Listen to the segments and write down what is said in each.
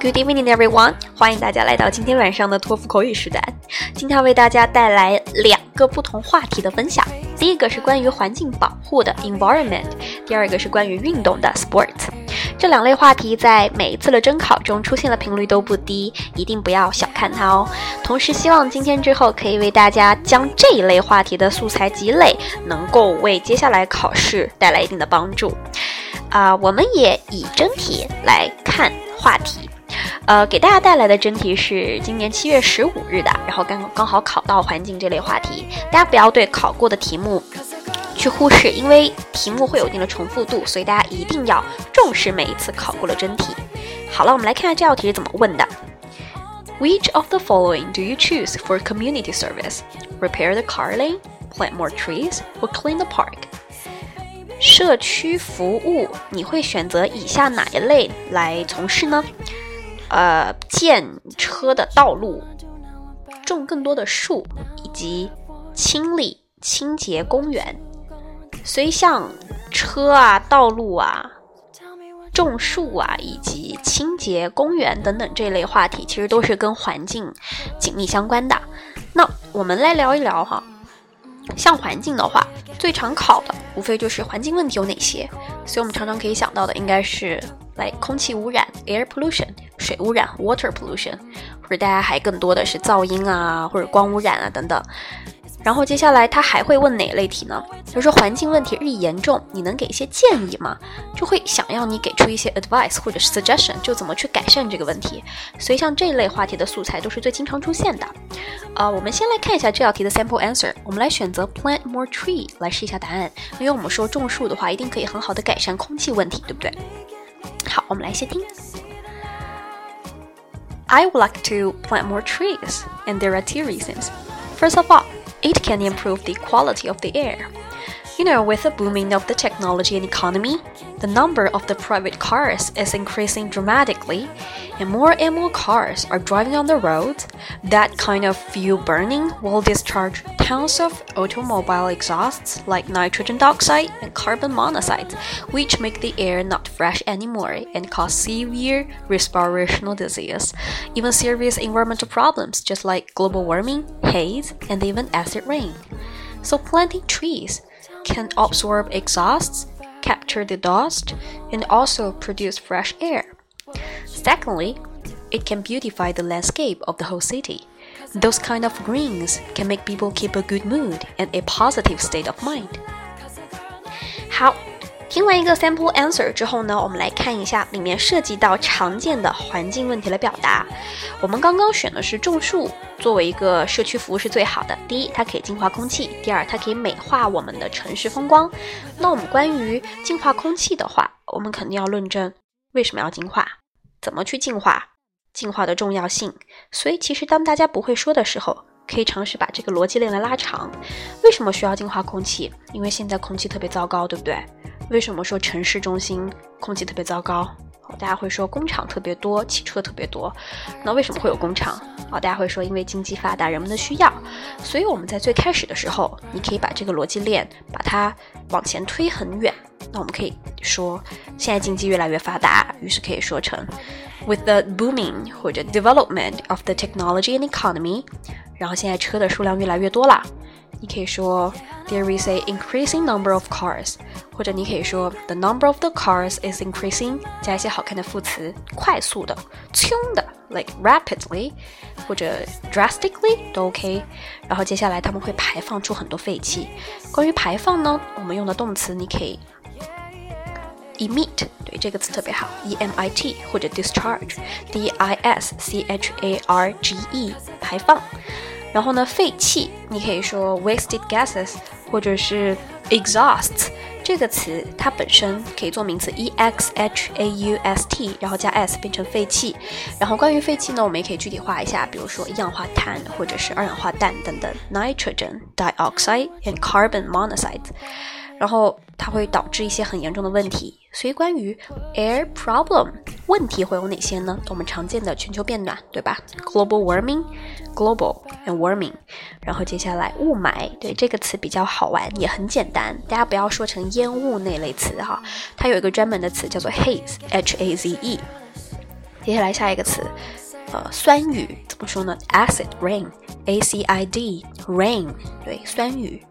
Good evening, everyone！欢迎大家来到今天晚上的托福口语时段。今天为大家带来两个不同话题的分享。第一个是关于环境保护的 environment，第二个是关于运动的 sport。这两类话题在每一次的征考中出现的频率都不低，一定不要小看它哦。同时，希望今天之后可以为大家将这一类话题的素材积累，能够为接下来考试带来一定的帮助。啊，我们也以真题来看话题。呃，给大家带来的真题是今年七月十五日的，然后刚刚好考到环境这类话题。大家不要对考过的题目去忽视，因为题目会有一定的重复度，所以大家一定要重视每一次考过的真题。好了，我们来看下这道题是怎么问的：Which of the following do you choose for community service? Repair the car lane, plant more trees, or clean the park? 社区服务，你会选择以下哪一类来从事呢？呃，建车的道路，种更多的树，以及清理清洁公园。所以，像车啊、道路啊、种树啊，以及清洁公园等等这类话题，其实都是跟环境紧密相关的。那我们来聊一聊哈，像环境的话，最常考的无非就是环境问题有哪些。所以我们常常可以想到的，应该是。来，空气污染 （air pollution）、水污染 （water pollution），或者大家还更多的是噪音啊，或者光污染啊等等。然后接下来他还会问哪类题呢？他说环境问题日益严重，你能给一些建议吗？就会想要你给出一些 advice 或者 suggestion，就怎么去改善这个问题。所以像这类话题的素材都是最经常出现的。呃，我们先来看一下这道题的 sample answer。我们来选择 plant more tree 来试一下答案，因为我们说种树的话，一定可以很好的改善空气问题，对不对？好，我们来先听。I would like to plant more trees, and there are two reasons. First of all, it can improve the quality of the air. You know, with the booming of the technology and economy, the number of the private cars is increasing dramatically, and more and more cars are driving on the roads. That kind of fuel burning will discharge tons of automobile exhausts like nitrogen dioxide and carbon monoxide, which make the air not fresh anymore and cause severe respirational disease, even serious environmental problems just like global warming, haze, and even acid rain. So planting trees can absorb exhausts, capture the dust, and also produce fresh air. Secondly, it can beautify the landscape of the whole city. Those kind of greens can make people keep a good mood and a positive state of mind. 好，听完一个 sample answer 之后呢，我们来看一下里面涉及到常见的环境问题的表达。我们刚刚选的是种树作为一个社区服务是最好的。第一，它可以净化空气；第二，它可以美化我们的城市风光。那我们关于净化空气的话，我们肯定要论证为什么要净化，怎么去净化，净化的重要性。所以，其实当大家不会说的时候，可以尝试把这个逻辑链来拉长。为什么需要净化空气？因为现在空气特别糟糕，对不对？为什么说城市中心空气特别糟糕？大家会说工厂特别多，汽车特别多。那为什么会有工厂？啊，大家会说因为经济发达，人们的需要。所以我们在最开始的时候，你可以把这个逻辑链把它往前推很远。那我们可以说，现在经济越来越发达，于是可以说成，with the booming 或者 development of the technology and economy。然后现在车的数量越来越多了。你可以说 there is a increasing number of cars，或者你可以说 the number of the cars is increasing，加一些好看的副词，快速的、冲的，like rapidly，或者 drastically 都 OK。然后接下来他们会排放出很多废气。关于排放呢，我们用的动词你可以 emit，对这个词特别好，e m i t，或者 discharge，d i s c h a r g e，排放。然后呢，废气你可以说 wasted gases，或者是 exhaust 这个词，它本身可以做名词 e x h a u s t，然后加 s 变成废气。然后关于废气呢，我们也可以具体化一下，比如说一氧化碳或者是二氧化氮等等，nitrogen dioxide and carbon monoxide。然后它会导致一些很严重的问题。所以关于 air problem 问题会有哪些呢？我们常见的全球变暖，对吧？global warming，global and warming。然后接下来雾霾，对这个词比较好玩，也很简单，大家不要说成烟雾那类词哈。它有一个专门的词叫做 haze，h a z e。接下来下一个词。呃，酸雨怎么说呢？acid rain，a c i d rain，对，酸雨。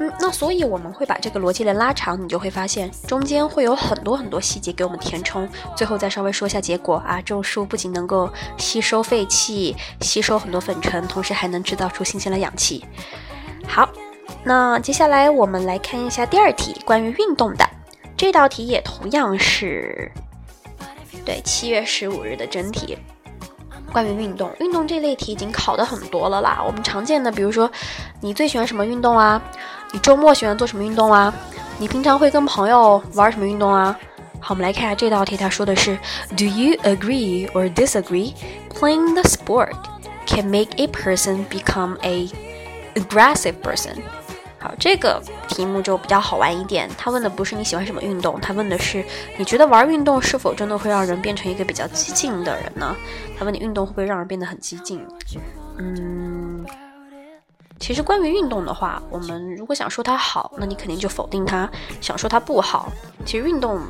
嗯，那所以我们会把这个逻辑链拉长，你就会发现中间会有很多很多细节给我们填充。最后再稍微说一下结果啊，种树不仅能够吸收废气，吸收很多粉尘，同时还能制造出新鲜的氧气。好，那接下来我们来看一下第二题，关于运动的这道题也同样是对七月十五日的真题。关于运动，运动这类题已经考的很多了啦。我们常见的，比如说，你最喜欢什么运动啊？你周末喜欢做什么运动啊？你平常会跟朋友玩什么运动啊？好，我们来看下这道题，它说的是：Do you agree or disagree playing the sport can make a person become a aggressive person？好，这个题目就比较好玩一点。他问的不是你喜欢什么运动，他问的是你觉得玩运动是否真的会让人变成一个比较激进的人呢？他问你运动会不会让人变得很激进？嗯，其实关于运动的话，我们如果想说它好，那你肯定就否定它；想说它不好，其实运动。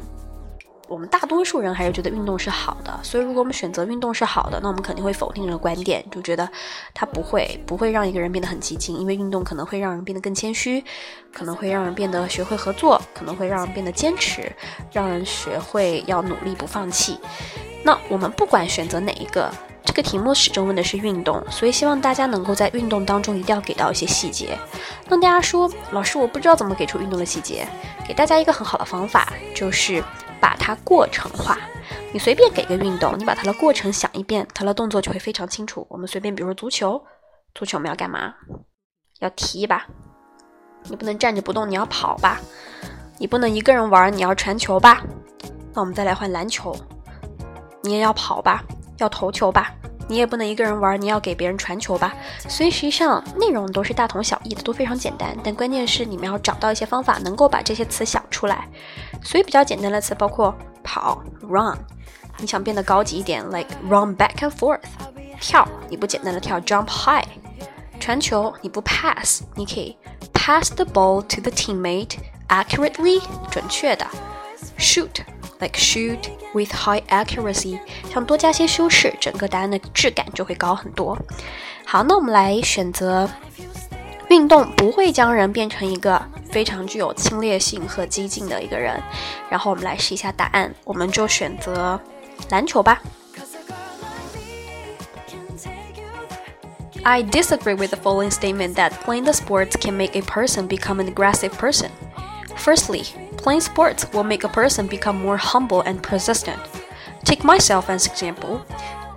我们大多数人还是觉得运动是好的，所以如果我们选择运动是好的，那我们肯定会否定这个观点，就觉得它不会不会让一个人变得很激进，因为运动可能会让人变得更谦虚，可能会让人变得学会合作，可能会让人变得坚持，让人学会要努力不放弃。那我们不管选择哪一个，这个题目始终问的是运动，所以希望大家能够在运动当中一定要给到一些细节。那大家说，老师我不知道怎么给出运动的细节，给大家一个很好的方法就是。把它过程化，你随便给个运动，你把它的过程想一遍，它的动作就会非常清楚。我们随便，比如说足球，足球我们要干嘛？要踢吧，你不能站着不动，你要跑吧，你不能一个人玩，你要传球吧。那我们再来换篮球，你也要跑吧，要投球吧。你也不能一个人玩，你要给别人传球吧。所以实际上内容都是大同小异的，都非常简单。但关键是你们要找到一些方法，能够把这些词想出来。所以比较简单的词包括跑 （run），你想变得高级一点，like run back and forth；跳，你不简单的跳 （jump high）；传球，你不 pass，你可以 pass the ball to the teammate accurately，准确的；shoot。Like shoot with high accuracy，想多加些修饰，整个答案的质感就会高很多。好，那我们来选择运动不会将人变成一个非常具有侵略性和激进的一个人。然后我们来试一下答案，我们就选择篮球吧。I disagree with the following statement that playing the sports can make a person become an aggressive person. Firstly, Playing sports will make a person become more humble and persistent. Take myself as example.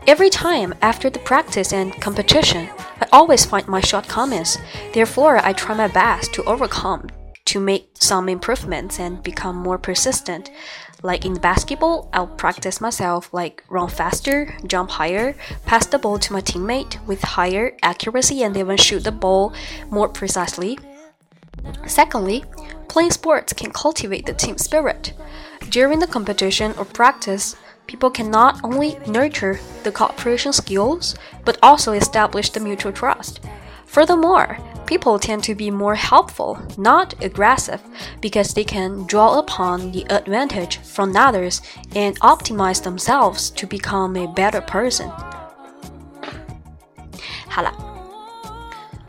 Every time after the practice and competition, I always find my shortcomings. Therefore, I try my best to overcome to make some improvements and become more persistent. Like in basketball, I'll practice myself like run faster, jump higher, pass the ball to my teammate with higher accuracy and even shoot the ball more precisely. Secondly, Playing sports can cultivate the team spirit. During the competition or practice, people can not only nurture the cooperation skills, but also establish the mutual trust. Furthermore, people tend to be more helpful, not aggressive, because they can draw upon the advantage from others and optimize themselves to become a better person. 好了，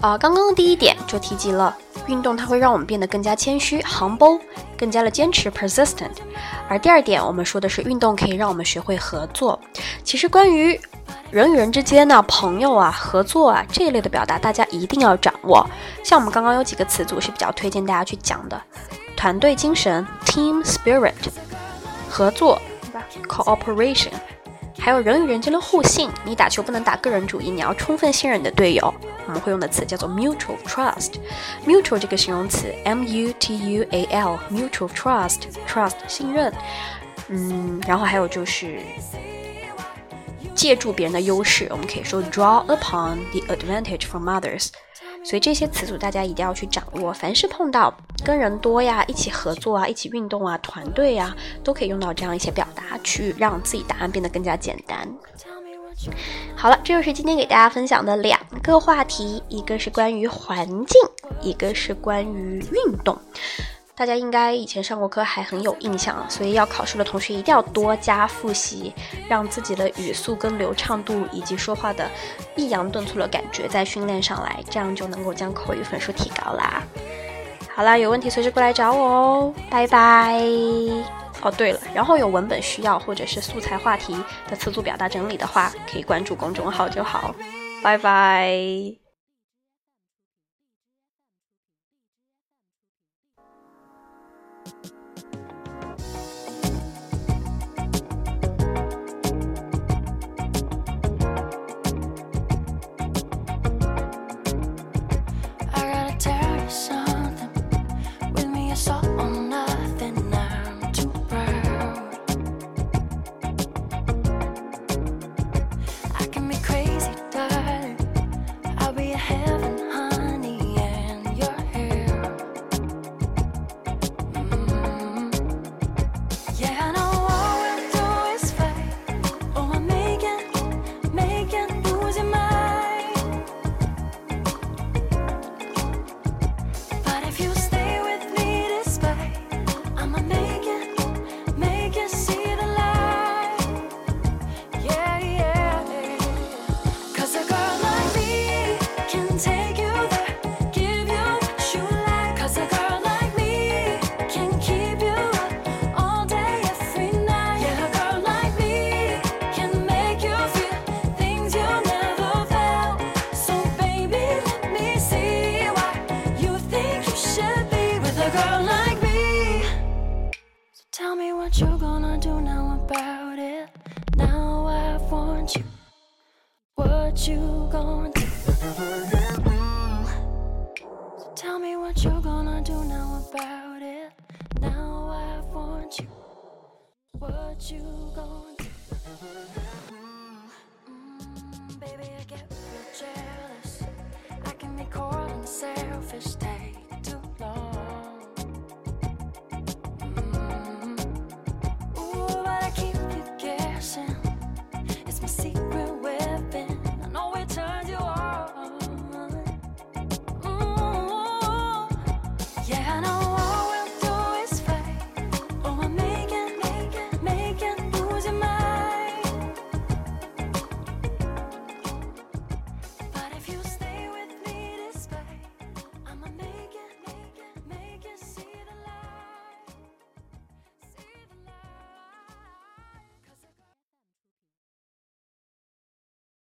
啊，刚刚第一点就提及了 运动它会让我们变得更加谦虚，humble，更加的坚持，persistent。而第二点，我们说的是运动可以让我们学会合作。其实关于人与人之间呢，朋友啊，合作啊这一类的表达，大家一定要掌握。像我们刚刚有几个词组是比较推荐大家去讲的：团队精神，team spirit；合作，对吧？cooperation。还有人与人间的互信，你打球不能打个人主义，你要充分信任你的队友。我们会用的词叫做 mutual trust。mutual 这个形容词，m u t u a l，mutual trust，trust 信任。嗯，然后还有就是借助别人的优势，我们可以说 draw upon the advantage from others。所以这些词组大家一定要去掌握。凡是碰到跟人多呀、一起合作啊、一起运动啊、团队呀，都可以用到这样一些表达，去让自己答案变得更加简单。好了，这就是今天给大家分享的两个话题，一个是关于环境，一个是关于运动。大家应该以前上过课还很有印象，所以要考试的同学一定要多加复习，让自己的语速跟流畅度以及说话的抑扬顿挫的感觉再训练上来，这样就能够将口语分数提高啦。好啦，有问题随时过来找我哦，拜拜。哦，对了，然后有文本需要或者是素材话题的词组表达整理的话，可以关注公众号就好。拜拜。you gonna. So tell me what you're gonna do now about it. Now I want you. What you gonna